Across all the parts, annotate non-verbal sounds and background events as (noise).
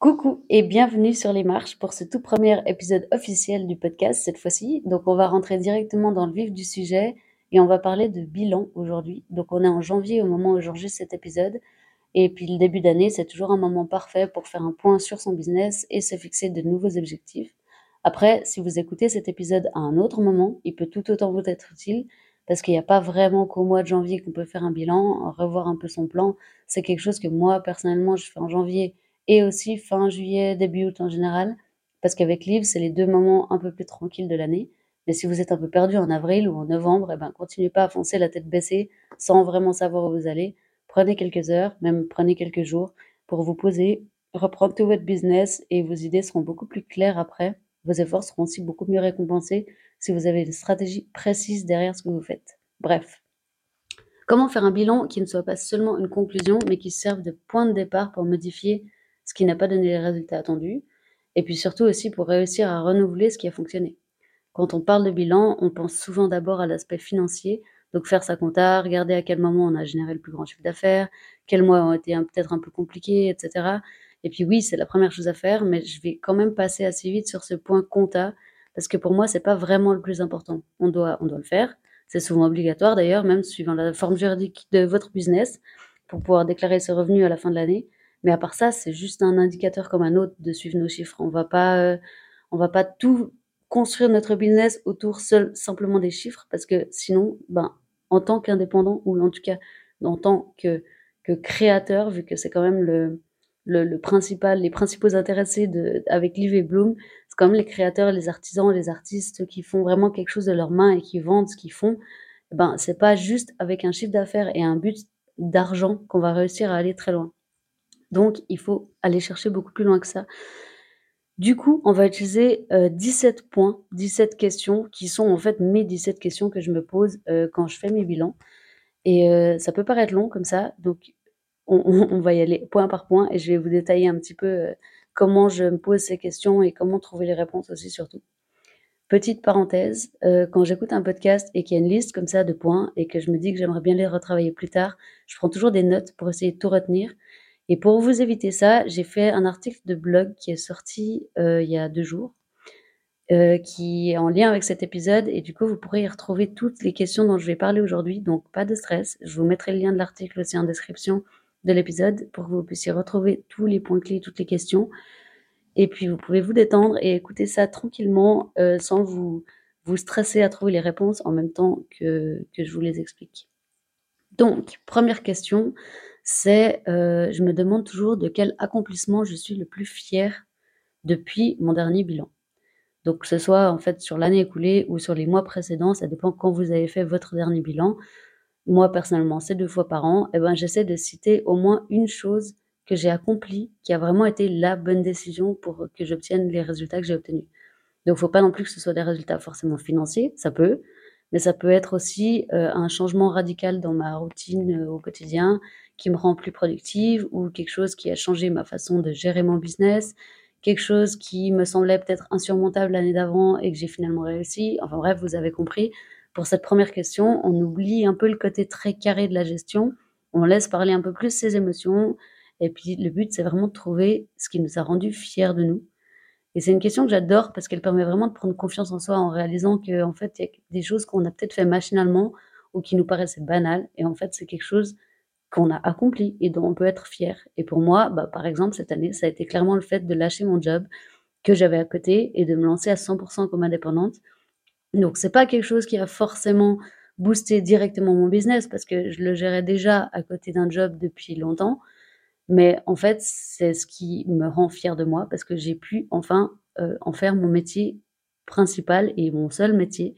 Coucou et bienvenue sur les marches pour ce tout premier épisode officiel du podcast cette fois-ci. Donc on va rentrer directement dans le vif du sujet et on va parler de bilan aujourd'hui. Donc on est en janvier au moment où j'enregistre cet épisode et puis le début d'année c'est toujours un moment parfait pour faire un point sur son business et se fixer de nouveaux objectifs. Après, si vous écoutez cet épisode à un autre moment, il peut tout autant vous être utile parce qu'il n'y a pas vraiment qu'au mois de janvier qu'on peut faire un bilan, revoir un peu son plan. C'est quelque chose que moi personnellement je fais en janvier et aussi fin juillet, début août en général, parce qu'avec Liv, c'est les deux moments un peu plus tranquilles de l'année. Mais si vous êtes un peu perdu en avril ou en novembre, eh ben, continuez pas à foncer la tête baissée sans vraiment savoir où vous allez. Prenez quelques heures, même prenez quelques jours pour vous poser, reprendre tout votre business et vos idées seront beaucoup plus claires après. Vos efforts seront aussi beaucoup mieux récompensés si vous avez une stratégie précise derrière ce que vous faites. Bref. Comment faire un bilan qui ne soit pas seulement une conclusion, mais qui serve de point de départ pour modifier ce qui n'a pas donné les résultats attendus, et puis surtout aussi pour réussir à renouveler ce qui a fonctionné. Quand on parle de bilan, on pense souvent d'abord à l'aspect financier, donc faire sa compta, regarder à quel moment on a généré le plus grand chiffre d'affaires, quels mois ont été peut-être un peu compliqués, etc. Et puis oui, c'est la première chose à faire, mais je vais quand même passer assez vite sur ce point compta, parce que pour moi, c'est pas vraiment le plus important. On doit, on doit le faire. C'est souvent obligatoire d'ailleurs, même suivant la forme juridique de votre business, pour pouvoir déclarer ses revenus à la fin de l'année. Mais à part ça, c'est juste un indicateur comme un autre de suivre nos chiffres. On va pas, euh, on va pas tout construire notre business autour seul, simplement des chiffres, parce que sinon, ben, en tant qu'indépendant, ou en tout cas en tant que, créateur, vu que c'est quand même le, principal, les principaux intéressés de, avec Liv et Bloom, c'est quand même les créateurs, les artisans, les artistes qui font vraiment quelque chose de leurs mains et qui vendent ce qu'ils font. Ben, c'est pas juste avec un chiffre d'affaires et un but d'argent qu'on va réussir à aller très loin. Donc, il faut aller chercher beaucoup plus loin que ça. Du coup, on va utiliser euh, 17 points, 17 questions qui sont en fait mes 17 questions que je me pose euh, quand je fais mes bilans. Et euh, ça peut paraître long comme ça, donc on, on, va y aller point par point et je vais vous détailler un petit peu euh, comment je me pose ces questions et comment trouver les réponses aussi surtout. Petite parenthèse, quand j'écoute un podcast et qu'il y a une liste comme ça de points et que je me dis que j'aimerais bien les retravailler plus tard, je prends toujours des notes pour essayer de tout retenir. Et pour vous éviter ça, j'ai fait un article de blog qui est sorti euh, il y a deux jours, euh, qui est en lien avec cet épisode. Et du coup, vous pourrez y retrouver toutes les questions dont je vais parler aujourd'hui. Donc, pas de stress. Je vous mettrai le lien de l'article aussi en description de l'épisode pour que vous puissiez retrouver tous les points clés, toutes les questions. Et puis, vous pouvez vous détendre et écouter ça tranquillement euh, sans vous, vous stresser à trouver les réponses en même temps que, que je vous les explique. Donc, première question, c'est, euh, je me demande toujours de quel accomplissement je suis le plus fier depuis mon dernier bilan. Donc que ce soit en fait sur l'année écoulée ou sur les mois précédents, ça dépend quand vous avez fait votre dernier bilan. Moi personnellement, c'est deux fois par an, et ben j'essaie de citer au moins une chose que j'ai accomplie qui a vraiment été la bonne décision pour que j'obtienne les résultats que j'ai obtenus. Donc faut pas non plus que ce soit des résultats forcément financiers, ça peut, mais ça peut être aussi euh, un changement radical dans ma routine euh, au quotidien qui me rend plus productive ou quelque chose qui a changé ma façon de gérer mon business, quelque chose qui me semblait peut-être insurmontable l'année d'avant et que j'ai finalement réussi. Enfin bref, vous avez compris. Pour cette première question, on oublie un peu le côté très carré de la gestion, on laisse parler un peu plus ses émotions, et puis le but c'est vraiment de trouver ce qui nous a rendu fiers de nous. Et c'est une question que j'adore parce qu'elle permet vraiment de prendre confiance en soi en réalisant qu'en en fait, il y a des choses qu'on a peut-être fait machinalement ou qui nous paraissaient banales. Et en fait, c'est quelque chose qu'on a accompli et dont on peut être fier. Et pour moi, bah, par exemple, cette année, ça a été clairement le fait de lâcher mon job que j'avais à côté et de me lancer à 100% comme indépendante. Donc, c'est pas quelque chose qui a forcément boosté directement mon business parce que je le gérais déjà à côté d'un job depuis longtemps. Mais en fait, c'est ce qui me rend fière de moi parce que j'ai pu enfin euh, en faire mon métier principal et mon seul métier.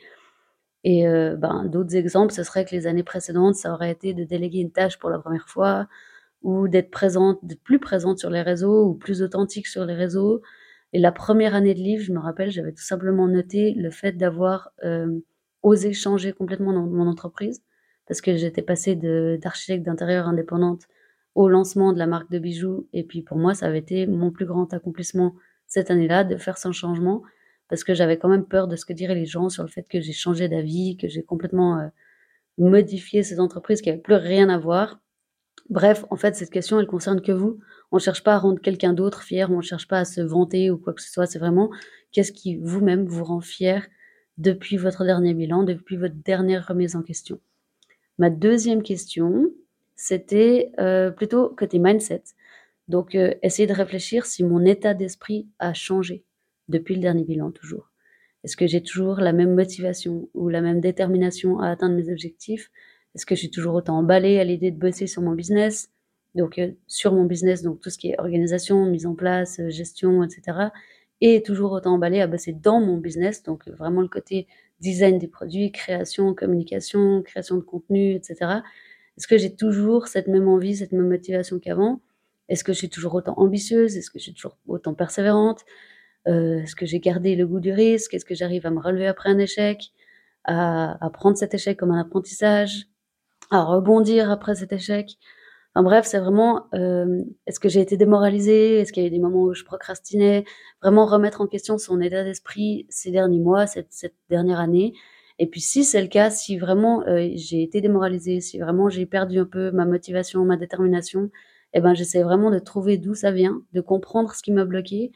Et euh, ben, d'autres exemples, ce serait que les années précédentes, ça aurait été de déléguer une tâche pour la première fois ou d'être présente, d'être plus présente sur les réseaux ou plus authentique sur les réseaux. Et la première année de livre, je me rappelle, j'avais tout simplement noté le fait d'avoir euh, osé changer complètement dans mon entreprise parce que j'étais passée d'architecte d'intérieur indépendante au lancement de la marque de bijoux. Et puis pour moi, ça avait été mon plus grand accomplissement cette année-là, de faire ce changement, parce que j'avais quand même peur de ce que diraient les gens sur le fait que j'ai changé d'avis, que j'ai complètement euh, modifié ces entreprises qui n'avaient plus rien à voir. Bref, en fait, cette question, elle concerne que vous. On ne cherche pas à rendre quelqu'un d'autre fier, on ne cherche pas à se vanter ou quoi que ce soit. C'est vraiment qu'est-ce qui vous-même vous rend fier depuis votre dernier bilan, depuis votre dernière remise en question. Ma deuxième question, c'était euh, plutôt côté mindset. Donc, euh, essayer de réfléchir si mon état d'esprit a changé depuis le dernier bilan, toujours. Est-ce que j'ai toujours la même motivation ou la même détermination à atteindre mes objectifs? Est-ce que je suis toujours autant emballée à l'idée de bosser sur mon business? Donc, euh, sur mon business, donc tout ce qui est organisation, mise en place, gestion, etc. Et toujours autant emballée à bosser dans mon business, donc vraiment le côté design des produits, création, communication, création de contenu, etc. Est-ce que j'ai toujours cette même envie, cette même motivation qu'avant? Est-ce que je suis toujours autant ambitieuse? Est-ce que je suis toujours autant persévérante? Euh, Est-ce que j'ai gardé le goût du risque? Est-ce que j'arrive à me relever après un échec? À, prendre cet échec comme un apprentissage? À rebondir après cet échec? Enfin bref, c'est vraiment, euh, est-ce que j'ai été démoralisée? Est-ce qu'il y a eu des moments où je procrastinais? Vraiment remettre en question son état d'esprit ces derniers mois, cette, cette dernière année. Et puis si c'est le cas, si vraiment euh, j'ai été démoralisée, si vraiment j'ai perdu un peu ma motivation, ma détermination, eh ben j'essaie vraiment de trouver d'où ça vient, de comprendre ce qui m'a bloqué,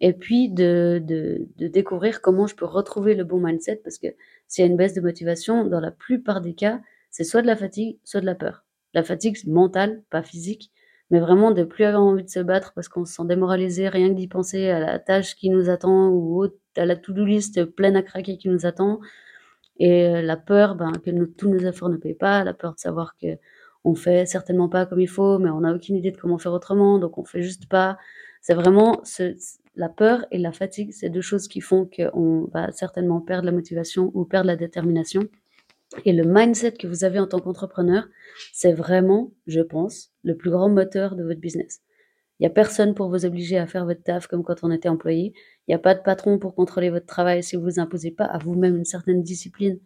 et puis de, de, découvrir comment je peux retrouver le bon mindset, parce que s'il y a une baisse de motivation, dans la plupart des cas, c'est soit de la fatigue, soit de la peur. La fatigue mentale, pas physique, mais vraiment de plus avoir envie de se battre parce qu'on se sent démoralisé rien que d'y penser à la tâche qui nous attend ou à la to-do list pleine à craquer qui nous attend. Et euh, la peur ben, que tous nos efforts ne payent pas, la peur de savoir que on fait certainement pas comme il faut, mais on n'a aucune idée de comment faire autrement, donc on fait juste pas. C'est vraiment ce, la peur et la fatigue, c'est deux choses qui font qu'on va certainement perdre la motivation ou perdre la détermination. Et le mindset que vous avez en tant qu'entrepreneur, c'est vraiment, je pense, le plus grand moteur de votre business. Il n'y a personne pour vous obliger à faire votre taf comme quand on était employé. Il n'y a pas de patron pour contrôler votre travail si vous ne vous imposez pas à vous-même une certaine discipline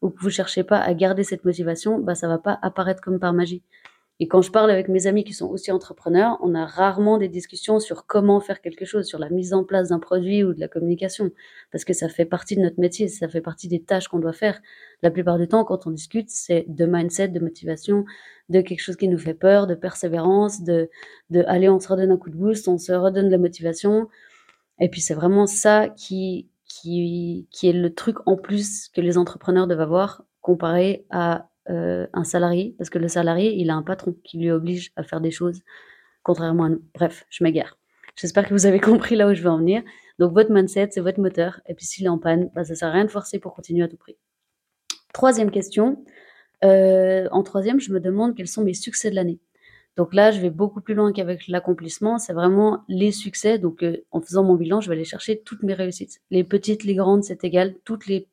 ou que vous ne cherchez pas à garder cette motivation, bah, ça ne va pas apparaître comme par magie. Et quand je parle avec mes amis qui sont aussi entrepreneurs, on a rarement des discussions sur comment faire quelque chose, sur la mise en place d'un produit ou de la communication, parce que ça fait partie de notre métier, ça fait partie des tâches qu'on doit faire. La plupart du temps, quand on discute, c'est de mindset, de motivation, de quelque chose qui nous fait peur, de persévérance, de, de aller, on se redonne un coup de boost, on se redonne de la motivation. Et puis c'est vraiment ça qui, qui, qui est le truc en plus que les entrepreneurs doivent avoir comparé à euh, un salarié, parce que le salarié, il a un patron qui lui oblige à faire des choses, contrairement à nous. Bref, je m'égare. J'espère que vous avez (laughs) compris là où je veux en venir. Donc votre mindset, c'est votre moteur, et puis s'il est en panne, bah, ça sert à rien de forcer pour continuer à tout prix. Troisième question. Euh, en troisième, je me demande quels sont mes succès de l'année. Donc là, je vais beaucoup plus loin qu'avec l'accomplissement. C'est vraiment les succès. Donc, euh, en faisant mon bilan, je vais aller chercher toutes mes réussites. Les petites, les grandes, c'est égal. Toutes les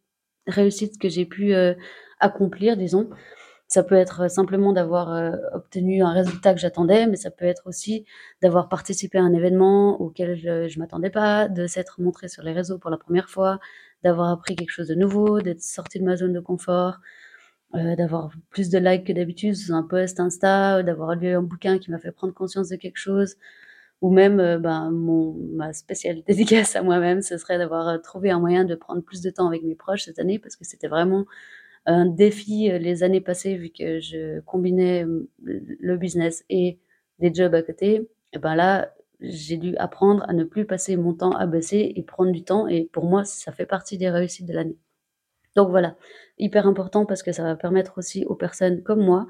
réussites que j'ai pu accomplir, disons. Ça peut être simplement d'avoir euh, obtenu un résultat que j'attendais, mais ça peut être aussi d'avoir participé à un événement auquel je ne m'attendais pas, de s'être montré sur les réseaux pour la première fois, d'avoir appris quelque chose de nouveau, d'être sorti de ma zone de confort, euh, d'avoir plus de likes que d'habitude sur un post Insta, d'avoir lu un bouquin qui m'a fait prendre conscience de quelque chose, ou même euh, ben, mon, ma spéciale (laughs) dédicace à moi-même, ce serait d'avoir trouvé un moyen de prendre plus de temps avec mes proches cette année, parce que c'était vraiment un défi euh, les années passées, vu que je combinais le business et des jobs à côté. Et ben là, j'ai dû apprendre à ne plus passer mon temps à bosser et prendre du temps. Et pour moi, ça fait partie des réussites de l'année. Donc voilà, hyper important parce que ça va permettre aussi aux personnes comme moi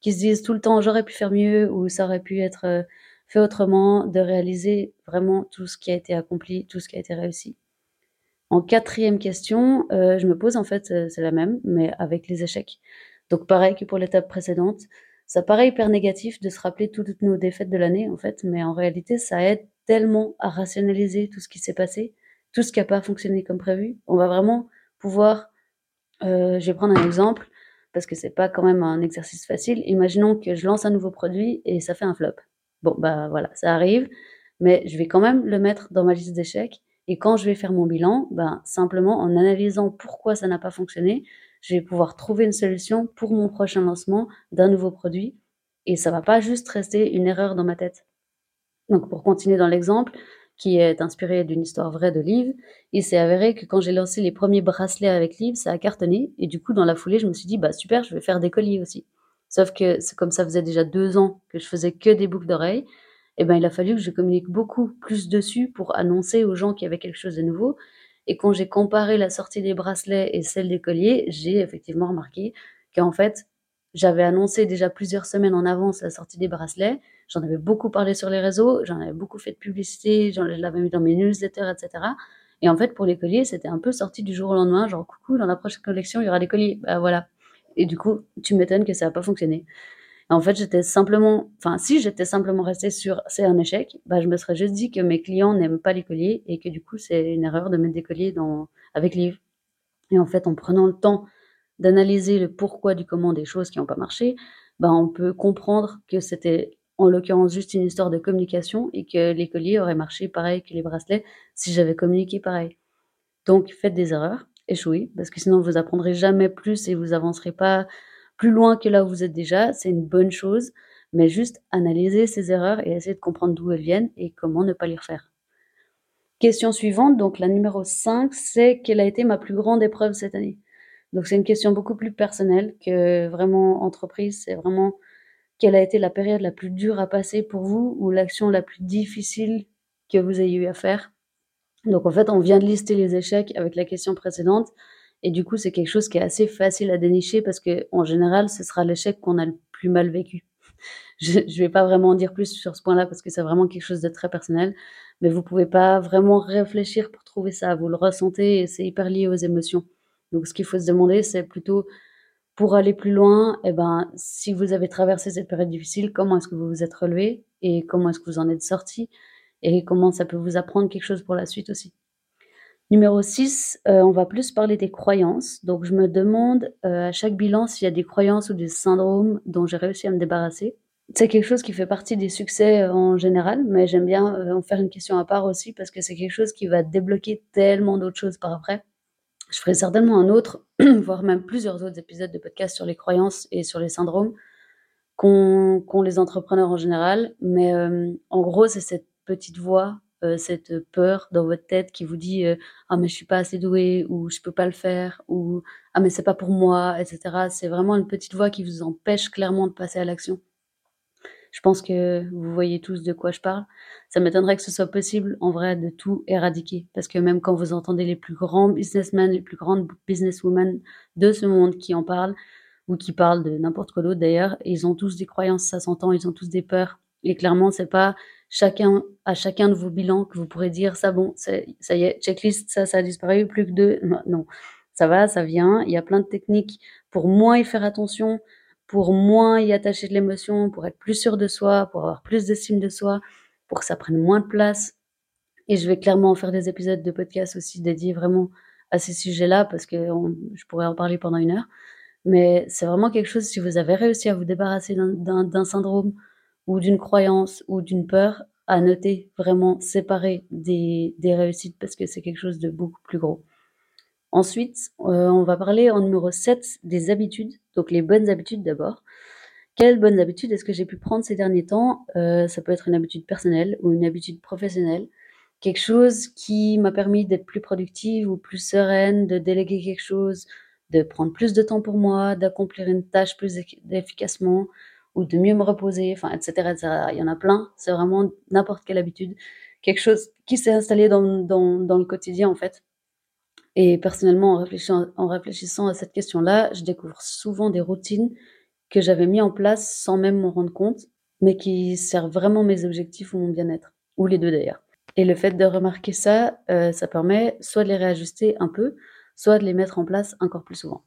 qui se disent tout le temps j'aurais pu faire mieux ou ça aurait pu être euh, fait autrement, de réaliser vraiment tout ce qui a été accompli, tout ce qui a été réussi. En quatrième question, euh, je me pose en fait, euh, c'est la même, mais avec les échecs. Donc pareil que pour l'étape précédente, ça paraît hyper négatif de se rappeler toutes nos défaites de l'année en fait, mais en réalité ça aide tellement à rationaliser tout ce qui s'est passé, tout ce qui n'a pas fonctionné comme prévu. On va vraiment pouvoir, euh, je vais prendre un exemple parce que c'est pas quand même un exercice facile. Imaginons que je lance un nouveau produit et ça fait un flop. Bon bah voilà, ça arrive, mais je vais quand même le mettre dans ma liste d'échecs et quand je vais faire mon bilan, ben, simplement en analysant pourquoi ça n'a pas fonctionné, je vais pouvoir trouver une solution pour mon prochain lancement d'un nouveau produit. Et ça va pas juste rester une erreur dans ma tête. Donc pour continuer dans l'exemple, qui est inspiré d'une histoire vraie de Liv, il s'est avéré que quand j'ai lancé les premiers bracelets avec Liv, ça a cartonné. Et du coup, dans la foulée, je me suis dit, bah super, je vais faire des colliers aussi. Sauf que comme ça faisait déjà deux ans que je faisais que des boucles d'oreilles, et ben, il a fallu que je communique beaucoup plus dessus pour annoncer aux gens qu'il y avait quelque chose de nouveau. Et quand j'ai comparé la sortie des bracelets et celle des colliers, j'ai effectivement remarqué qu'en fait, j'avais annoncé déjà plusieurs semaines en avance la sortie des bracelets. J'en avais beaucoup parlé sur les réseaux, j'en avais beaucoup fait de publicité, je l'avais mis dans mes newsletters, etc. Et en fait, pour les colliers, c'était un peu sorti du jour au lendemain, genre coucou, dans la prochaine collection, il y aura des colliers. Bah voilà. Et du coup, tu m'étonnes que ça n'a pas fonctionné. En fait, j'étais simplement, enfin, si j'étais simplement restée sur c'est un échec, bah, je me serais juste dit que mes clients n'aiment pas les colliers et que du coup, c'est une erreur de mettre des colliers dans, avec livres. Et en fait, en prenant le temps d'analyser le pourquoi du comment des choses qui n'ont pas marché, bah, on peut comprendre que c'était en l'occurrence juste une histoire de communication et que les colliers auraient marché pareil que les bracelets si j'avais communiqué pareil. Donc faites des erreurs, échouez, parce que sinon vous apprendrez jamais plus et vous avancerez pas plus loin que là où vous êtes déjà. C'est une bonne chose, mais juste analyser ces erreurs et essayer de comprendre d'où elles viennent et comment ne pas les refaire. Question suivante, donc la numéro 5, c'est quelle a été ma plus grande épreuve cette année? Donc c'est une question beaucoup plus personnelle que vraiment entreprise, c'est vraiment quelle a été la période la plus dure à passer pour vous ou l'action la plus difficile que vous ayez eu à faire? Donc en fait, on vient de lister les échecs avec la question précédente et du coup, c'est quelque chose qui est assez facile à dénicher parce que en général, ce sera l'échec qu'on a le plus mal vécu. (laughs) Je ne vais pas vraiment en dire plus sur ce point-là parce que c'est vraiment quelque chose de très personnel, mais vous pouvez pas vraiment réfléchir pour trouver ça. Vous le ressentez et c'est hyper lié aux émotions. Donc ce qu'il faut se demander, c'est plutôt pour aller plus loin, eh ben, si vous avez traversé cette période difficile, comment est-ce que vous vous êtes relevé et comment est-ce que vous en êtes sorti et comment ça peut vous apprendre quelque chose pour la suite aussi. Numéro 6, euh, on va plus parler des croyances. Donc je me demande euh, à chaque bilan s'il y a des croyances ou des syndromes dont j'ai réussi à me débarrasser. C'est quelque chose qui fait partie des succès euh, en général, mais j'aime bien en faire une question à part aussi parce que c'est quelque chose qui va débloquer tellement d'autres choses par après. Je ferai certainement un autre, (clears throat) voire même plusieurs autres épisodes de podcast sur les croyances et sur les syndromes qu'ont les entrepreneurs en général. Mais en gros, c'est cette petite voix, euh, cette peur dans votre tête qui vous dit euh, ah mais je suis pas assez doué ou je peux pas le faire ou ah mais c'est pas pour moi, etc. C'est vraiment une petite voix qui vous empêche clairement de passer à l'action. Je pense que vous voyez tous de quoi je parle. Ça m'étonnerait que ce soit possible, en vrai, de tout éradiquer. Parce que même quand vous entendez les plus grands businessmen, les plus grandes businesswomen de ce monde qui en parlent, ou qui parlent de n'importe quoi d'autre d'ailleurs, ils ont tous des croyances, ça s'entend, ils ont tous des peurs. Et clairement, c'est pas chacun, à chacun de vos bilans que vous pourrez dire, ça bon, ça y est, checklist, ça, ça a disparu, plus que deux. Non, ça va, ça vient. Il y a plein de techniques pour moins y faire attention, pour moins y attacher de l'émotion, pour être plus sûr de soi, pour avoir plus d'estime de soi, pour que ça prenne moins de place. Et je vais clairement faire des épisodes de podcast aussi dédiés vraiment à ces sujets-là parce que je pourrais en parler pendant une heure. Mais c'est vraiment quelque chose, si vous avez réussi à vous débarrasser d'un syndrome ou d'une croyance ou d'une peur, à noter vraiment séparer des, des réussites parce que c'est quelque chose de beaucoup plus gros. Ensuite, euh, on va parler en numéro 7 des habitudes, donc les bonnes habitudes d'abord. Quelles bonnes habitudes est-ce que j'ai pu prendre ces derniers temps? Euh, Ça peut être une habitude personnelle ou une habitude professionnelle. Quelque chose qui m'a permis d'être plus productive ou plus sereine, de déléguer quelque chose, de prendre plus de temps pour moi, d'accomplir une tâche plus efficacement ou de mieux me reposer, enfin, etc., etc. Il y en a plein. C'est vraiment n'importe quelle habitude. Quelque chose qui s'est installé dans, dans, le quotidien, en fait. Et personnellement, en réfléchissant, en réfléchissant à cette question-là, je découvre souvent des routines que j'avais mis en place sans même m'en rendre compte, mais qui servent vraiment mes objectifs ou mon bien-être, ou les deux d'ailleurs. Et le fait de remarquer ça, euh, ça permet soit de les réajuster un peu, soit de les mettre en place encore plus souvent.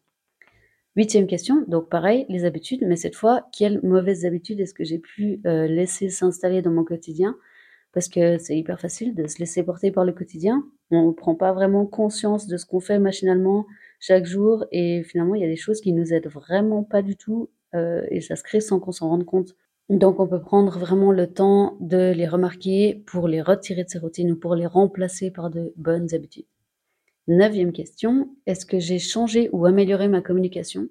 Huitième question, donc pareil, les habitudes, mais cette fois, quelles mauvaises habitudes est-ce que j'ai pu euh, laisser s'installer dans mon quotidien? Parce que c'est hyper facile de se laisser porter par le quotidien, on ne prend pas vraiment conscience de ce qu'on fait machinalement chaque jour et finalement il y a des choses qui nous aident vraiment pas du tout euh, et ça se crée sans qu'on s'en rende compte. Donc on peut prendre vraiment le temps de les remarquer pour les retirer de ces routines ou pour les remplacer par de bonnes habitudes. Neuvième question, est-ce que j'ai changé ou amélioré ma communication?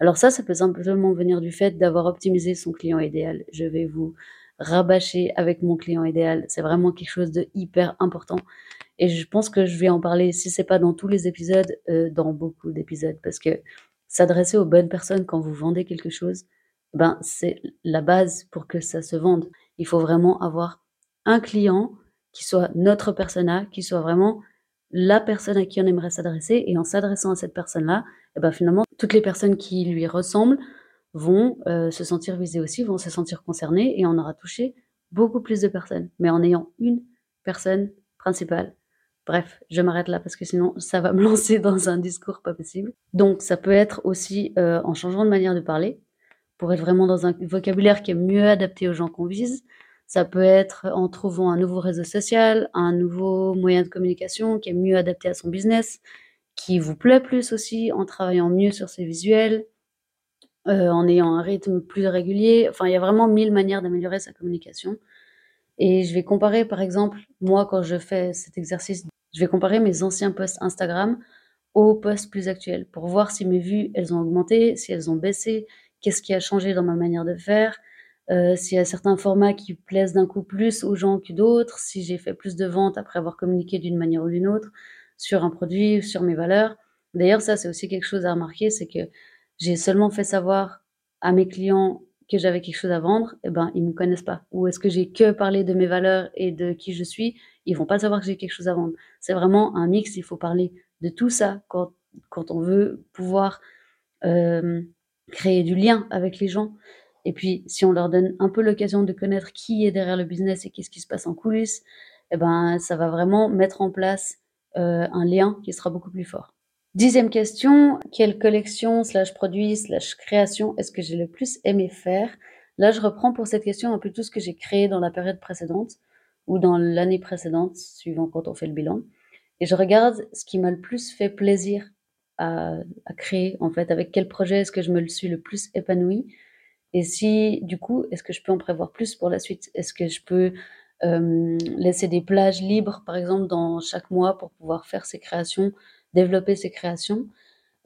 Alors ça, ça peut simplement venir du fait d'avoir optimisé son client idéal. Je vais vous rabâcher avec mon client idéal. C'est vraiment quelque chose de hyper important. Et je pense que je vais en parler, si c'est pas dans tous les épisodes, euh, dans beaucoup d'épisodes, parce que s'adresser aux bonnes personnes quand vous vendez quelque chose, ben, c'est la base pour que ça se vende. Il faut vraiment avoir un client qui soit notre persona, qui soit vraiment la personne à qui on aimerait s'adresser. Et en s'adressant à cette personne-là, et ben finalement, toutes les personnes qui lui ressemblent vont euh, se sentir visées aussi, vont se sentir concernées et on aura touché beaucoup plus de personnes. Mais en ayant une personne principale. Bref, je m'arrête là parce que sinon ça va me (laughs) lancer dans un discours pas possible. Donc ça peut être aussi euh, en changeant de manière de parler pour être vraiment dans un vocabulaire qui est mieux adapté aux gens qu'on vise. Ça peut être en trouvant un nouveau réseau social, un nouveau moyen de communication qui est mieux adapté à son business, qui vous plaît plus aussi, en travaillant mieux sur ses visuels, euh, en ayant un rythme plus régulier. Enfin, il y a vraiment mille manières d'améliorer sa communication. Et je vais comparer, par exemple, moi, quand je fais cet exercice, je vais comparer mes anciens posts Instagram aux posts plus actuels pour voir si mes vues, elles ont augmenté, si elles ont baissé, qu'est-ce qui a changé dans ma manière de faire, euh, s'il y a certains formats qui plaisent d'un coup plus aux gens que d'autres, si j'ai fait plus de ventes après avoir communiqué d'une manière ou d'une autre sur un produit, sur mes valeurs. D'ailleurs, ça, c'est aussi quelque chose à remarquer, c'est que j'ai seulement fait savoir à mes clients que j'avais quelque chose à vendre, eh ben, ils me connaissent pas. Ou est-ce que j'ai que parlé de mes valeurs et de qui je suis, ils vont pas savoir que j'ai quelque chose à vendre. C'est vraiment un mix, il faut parler de tout ça quand, quand on veut pouvoir euh, créer du lien avec les gens. Et puis, si on leur donne un peu l'occasion de connaître qui est derrière le business et qu'est-ce qui se passe en coulisses, eh ben, ça va vraiment mettre en place euh, un lien qui sera beaucoup plus fort. Dixième question, quelle collection slash produit slash création est-ce que j'ai le plus aimé faire? Là, je reprends pour cette question un peu tout ce que j'ai créé dans la période précédente ou dans l'année précédente, suivant quand on fait le bilan. Et je regarde ce qui m'a le plus fait plaisir à, créer, en fait, avec quel projet est-ce que je me suis le plus épanoui? Et si, du coup, est-ce que je peux en prévoir plus pour la suite? Est-ce que je peux euh, laisser des plages libres, par exemple, dans chaque mois pour pouvoir faire ces créations, développer ces créations?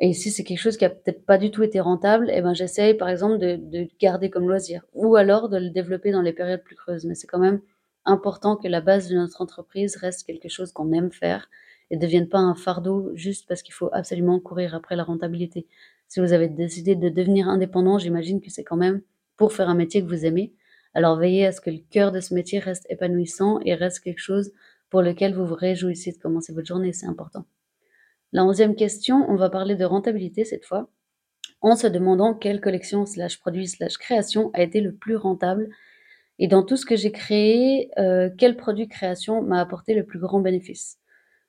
Et si c'est quelque chose qui a peut-être pas du tout été rentable, eh ben j'essaye par exemple de, de garder comme loisir ou alors de le développer dans les périodes plus creuses. Mais c'est quand même important que la base de notre entreprise reste quelque chose qu'on aime faire et ne devienne pas un fardeau juste parce qu'il faut absolument courir après la rentabilité. Si vous avez décidé de devenir indépendant, j'imagine que c'est quand même pour faire un métier que vous aimez. Alors veillez à ce que le cœur de ce métier reste épanouissant et reste quelque chose pour lequel vous vous réjouissez de commencer votre journée, c'est important. La onzième question, on va parler de rentabilité cette fois, en se demandant quelle collection slash produit slash création a été le plus rentable et dans tout ce que j'ai créé, euh, quel produit création m'a apporté le plus grand bénéfice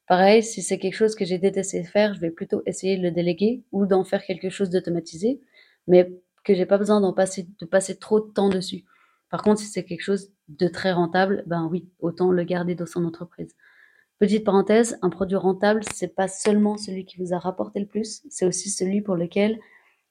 Pareil, si c'est quelque chose que j'ai détesté faire, je vais plutôt essayer de le déléguer ou d'en faire quelque chose d'automatisé, mais que j'ai pas besoin d'en passer, de passer trop de temps dessus. Par contre, si c'est quelque chose de très rentable, ben oui, autant le garder dans son entreprise. Petite parenthèse, un produit rentable, c'est pas seulement celui qui vous a rapporté le plus, c'est aussi celui pour lequel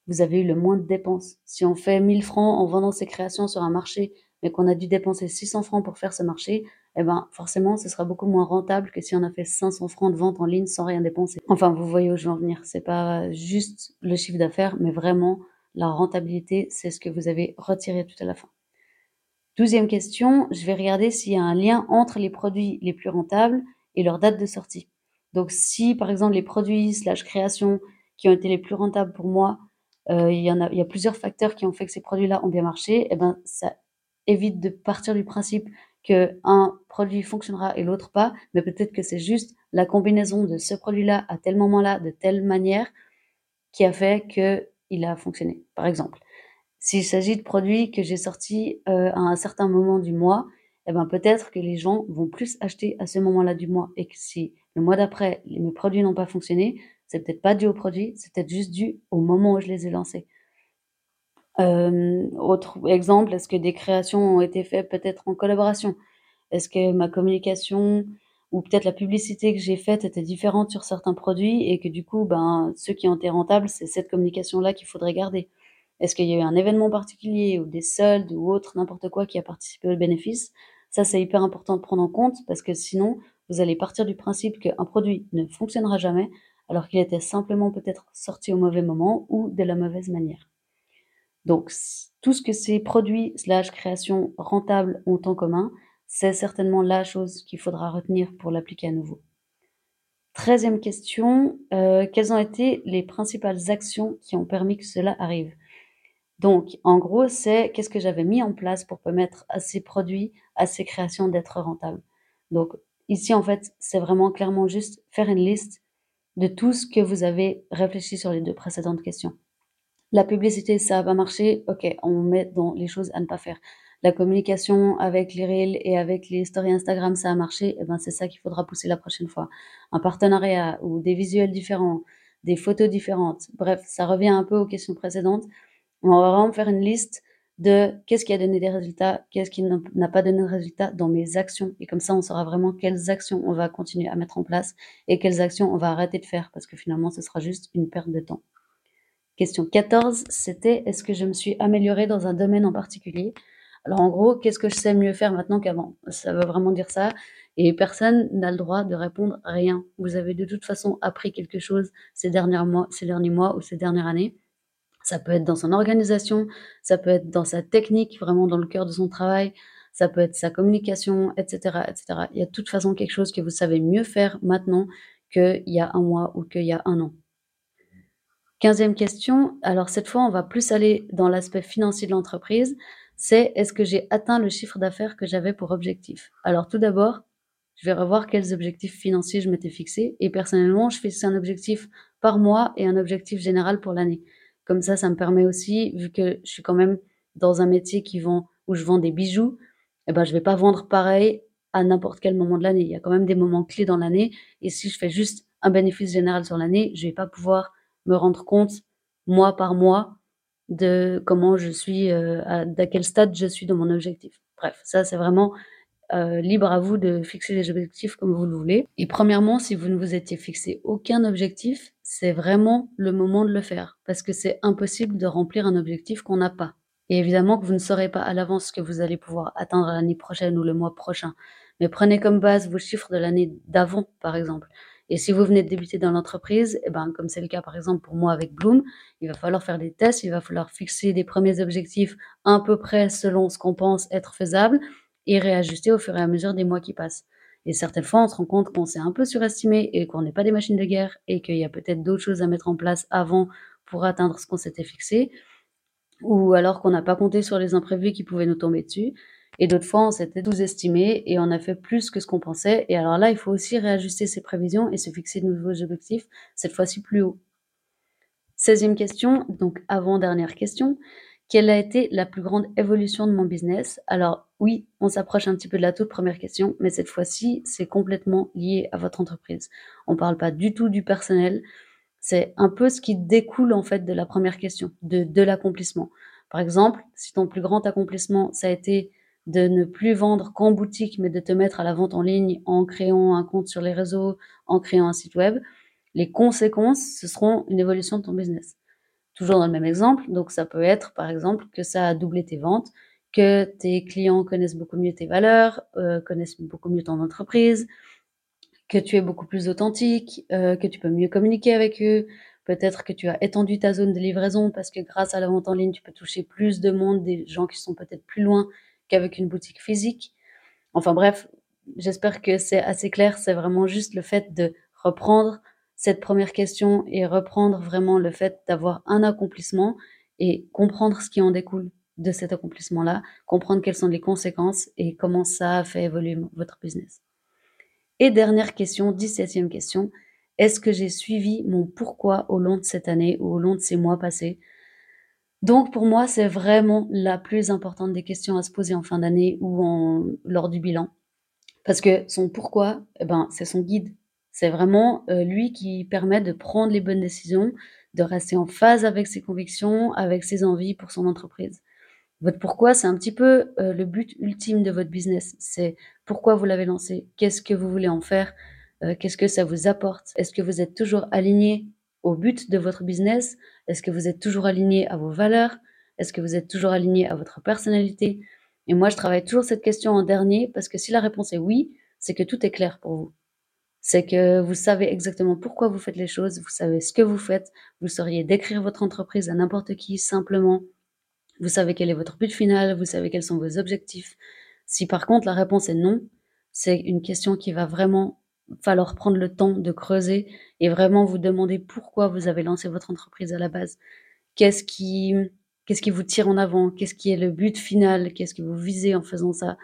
vous avez eu le moins de dépenses. Si on fait 1000 francs en vendant ses créations sur un marché mais qu'on a dû dépenser 600 francs pour faire ce marché, eh ben forcément ce sera beaucoup moins rentable que si on a fait 500 francs de vente en ligne sans rien dépenser. Enfin, vous voyez où je veux en venir. C'est pas juste le chiffre d'affaires, mais vraiment la rentabilité, c'est ce que vous avez retiré tout à la fin. Douzième question, je vais regarder s'il y a un lien entre les produits les plus rentables et leur date de sortie. Donc si par exemple les produits slash créations qui ont été les plus rentables pour moi, euh, il, y en a, il y a plusieurs facteurs qui ont fait que ces produits-là ont bien marché, eh ben ça évite de partir du principe que un produit fonctionnera et l'autre pas, mais peut-être que c'est juste la combinaison de ce produit-là à tel moment-là, de telle manière, qui a fait qu'il a fonctionné. Par exemple, s'il s'agit de produits que j'ai sortis euh, à un certain moment du mois, eh ben peut-être que les gens vont plus acheter à ce moment-là du mois et que si le mois d'après mes produits n'ont pas fonctionné, c'est peut-être pas dû aux produits, c'est peut-être juste dû au moment où je les ai lancés. Euh, autre exemple, est-ce que des créations ont été faites peut-être en collaboration? Est-ce que ma communication ou peut-être la publicité que j'ai faite était différente sur certains produits et que du coup, ben, ceux qui ont été rentables, c'est cette communication-là qu'il faudrait garder? Est-ce qu'il y a eu un événement particulier ou des soldes ou autre, n'importe quoi qui a participé au bénéfice? Ça, c'est hyper important de prendre en compte parce que sinon, vous allez partir du principe qu'un produit ne fonctionnera jamais alors qu'il était simplement peut-être sorti au mauvais moment ou de la mauvaise manière. Donc, tout ce que ces produits slash créations rentables ont en commun, c'est certainement la chose qu'il faudra retenir pour l'appliquer à nouveau. Treizième question, euh, quelles ont été les principales actions qui ont permis que cela arrive? Donc, en gros, c'est qu'est-ce que j'avais mis en place pour permettre à ces produits, à ces créations d'être rentables? Donc, ici, en fait, c'est vraiment clairement juste faire une liste de tout ce que vous avez réfléchi sur les deux précédentes questions. La publicité, ça va marcher, ok, on met dans les choses à ne pas faire. La communication avec les Reels et avec les stories Instagram, ça a marché, et eh ben c'est ça qu'il faudra pousser la prochaine fois. Un partenariat ou des visuels différents, des photos différentes. Bref, ça revient un peu aux questions précédentes. On va vraiment faire une liste de qu'est-ce qui a donné des résultats, qu'est-ce qui n'a pas donné de résultats dans mes actions. Et comme ça, on saura vraiment quelles actions on va continuer à mettre en place et quelles actions on va arrêter de faire parce que finalement, ce sera juste une perte de temps. Question 14, c'était est-ce que je me suis améliorée dans un domaine en particulier? Alors en gros, qu'est-ce que je sais mieux faire maintenant qu'avant? Ça veut vraiment dire ça. Et personne n'a le droit de répondre rien. Vous avez de toute façon appris quelque chose ces derniers mois, ces derniers mois ou ces dernières années. Ça peut être dans son organisation, ça peut être dans sa technique, vraiment dans le cœur de son travail, ça peut être sa communication, etc., etc. Il y a de toute façon quelque chose que vous savez mieux faire maintenant qu'il y a un mois ou qu'il y a un an. Quinzième question, alors cette fois, on va plus aller dans l'aspect financier de l'entreprise. C'est est-ce que j'ai atteint le chiffre d'affaires que j'avais pour objectif? Alors tout d'abord, je vais revoir quels objectifs financiers je m'étais fixé. Et personnellement, je fais un objectif par mois et un objectif général pour l'année. Comme ça, ça me permet aussi, vu que je suis quand même dans un métier qui vend, où je vends des bijoux, eh ben, je vais pas vendre pareil à n'importe quel moment de l'année. Il y a quand même des moments clés dans l'année. Et si je fais juste un bénéfice général sur l'année, je vais pas pouvoir me rendre compte mois par mois de comment je suis, euh, à, quel stade je suis dans mon objectif. Bref, ça c'est vraiment euh, libre à vous de fixer les objectifs comme vous le voulez. Et premièrement, si vous ne vous étiez fixé aucun objectif, c'est vraiment le moment de le faire parce que c'est impossible de remplir un objectif qu'on n'a pas. Et évidemment que vous ne saurez pas à l'avance ce que vous allez pouvoir atteindre l'année prochaine ou le mois prochain. Mais prenez comme base vos chiffres de l'année d'avant, par exemple. Et si vous venez de débuter dans l'entreprise, eh ben, comme c'est le cas par exemple pour moi avec Bloom, il va falloir faire des tests, il va falloir fixer des premiers objectifs à peu près selon ce qu'on pense être faisable et réajuster au fur et à mesure des mois qui passent. Et certaines fois, on se rend compte qu'on s'est un peu surestimé et qu'on n'est pas des machines de guerre et qu'il y a peut-être d'autres choses à mettre en place avant pour atteindre ce qu'on s'était fixé, ou alors qu'on n'a pas compté sur les imprévus qui pouvaient nous tomber dessus. Et d'autres fois, on s'était sous-estimé et on a fait plus que ce qu'on pensait. Et alors là, il faut aussi réajuster ses prévisions et se fixer de nouveaux objectifs, cette fois-ci plus haut. 16e question, donc avant-dernière question. Quelle a été la plus grande évolution de mon business? Alors oui, on s'approche un petit peu de la toute première question, mais cette fois-ci, c'est complètement lié à votre entreprise. On ne parle pas du tout du personnel. C'est un peu ce qui découle en fait de la première question, de, de l'accomplissement. Par exemple, si ton plus grand accomplissement, ça a été de ne plus vendre qu'en boutique, mais de te mettre à la vente en ligne en créant un compte sur les réseaux, en créant un site web, les conséquences, ce seront une évolution de ton business. Toujours dans le même exemple, donc ça peut être par exemple que ça a doublé tes ventes, que tes clients connaissent beaucoup mieux tes valeurs, euh, connaissent beaucoup mieux ton entreprise, que tu es beaucoup plus authentique, euh, que tu peux mieux communiquer avec eux, peut-être que tu as étendu ta zone de livraison parce que grâce à la vente en ligne, tu peux toucher plus de monde, des gens qui sont peut-être plus loin qu'avec une boutique physique. Enfin bref, j'espère que c'est assez clair, c'est vraiment juste le fait de reprendre cette première question et reprendre vraiment le fait d'avoir un accomplissement et comprendre ce qui en découle de cet accomplissement-là, comprendre quelles sont les conséquences et comment ça a fait évoluer votre business. Et dernière question, 17e question, est-ce que j'ai suivi mon pourquoi au long de cette année ou au long de ces mois passés Donc pour moi, c'est vraiment la plus importante des questions à se poser en fin d'année ou en, lors du bilan. Parce que son pourquoi, eh ben, c'est son guide, c'est vraiment, euh, lui qui permet de prendre les bonnes décisions, de rester en phase avec ses convictions, avec ses envies pour son entreprise. Votre pourquoi, c'est un petit peu, euh, le but ultime de votre business. C'est pourquoi vous l'avez lancé, qu'est-ce que vous voulez en faire, euh, qu'est-ce que ça vous apporte? Est-ce que vous êtes toujours aligné au but de votre business? Est-ce que vous êtes toujours aligné à vos valeurs? Est-ce que vous êtes toujours aligné à votre personnalité? Et moi, je travaille toujours cette question en dernier parce que si la réponse est oui, c'est que tout est clair pour vous c'est que vous savez exactement pourquoi vous faites les choses, vous savez ce que vous faites, vous sauriez décrire votre entreprise à n'importe qui simplement, vous savez quel est votre but final, vous savez quels sont vos objectifs. Si par contre la réponse est non, c'est une question qui va vraiment falloir prendre le temps de creuser et vraiment vous demander pourquoi vous avez lancé votre entreprise à la base. Qu'est-ce qui, Qu'est-ce qui vous tire en avant? Qu'est-ce qui est le but final? Qu'est-ce que vous visez en faisant ça?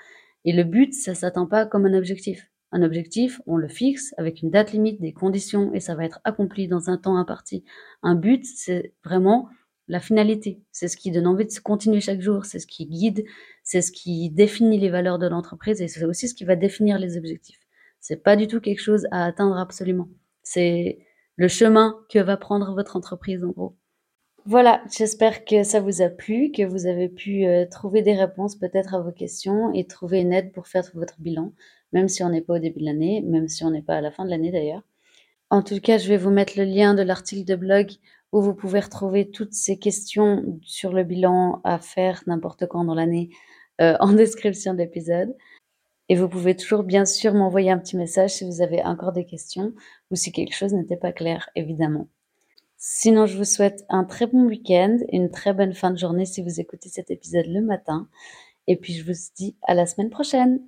Et le but, ça s'attend pas comme un objectif. Un objectif, on le fixe avec une date limite, des conditions, et ça va être accompli dans un temps imparti. Un but, c'est vraiment la finalité. C'est ce qui donne envie de se continuer chaque jour, c'est ce qui guide, c'est ce qui définit les valeurs de l'entreprise et c'est aussi ce qui va définir les objectifs. C'est pas du tout quelque chose à atteindre absolument. C'est le chemin que va prendre votre entreprise en gros. Voilà, j'espère que ça vous a plu, que vous avez pu euh, trouver des réponses peut-être à vos questions et trouver une aide pour faire votre bilan, même si on n'est pas au début de l'année, même si on n'est pas à la fin de l'année d'ailleurs. En tout cas, je vais vous mettre le lien de l'article de blog où vous pouvez retrouver toutes ces questions sur le bilan à faire n'importe quand dans l'année euh, en (laughs) description de l'épisode. Et vous pouvez toujours bien sûr m'envoyer un petit message si vous avez encore des questions ou si quelque chose n'était pas clair, évidemment. Sinon, je vous souhaite un très bon week-end une très bonne fin de journée si vous écoutez cet épisode le matin. Et puis, je vous dis à la semaine prochaine.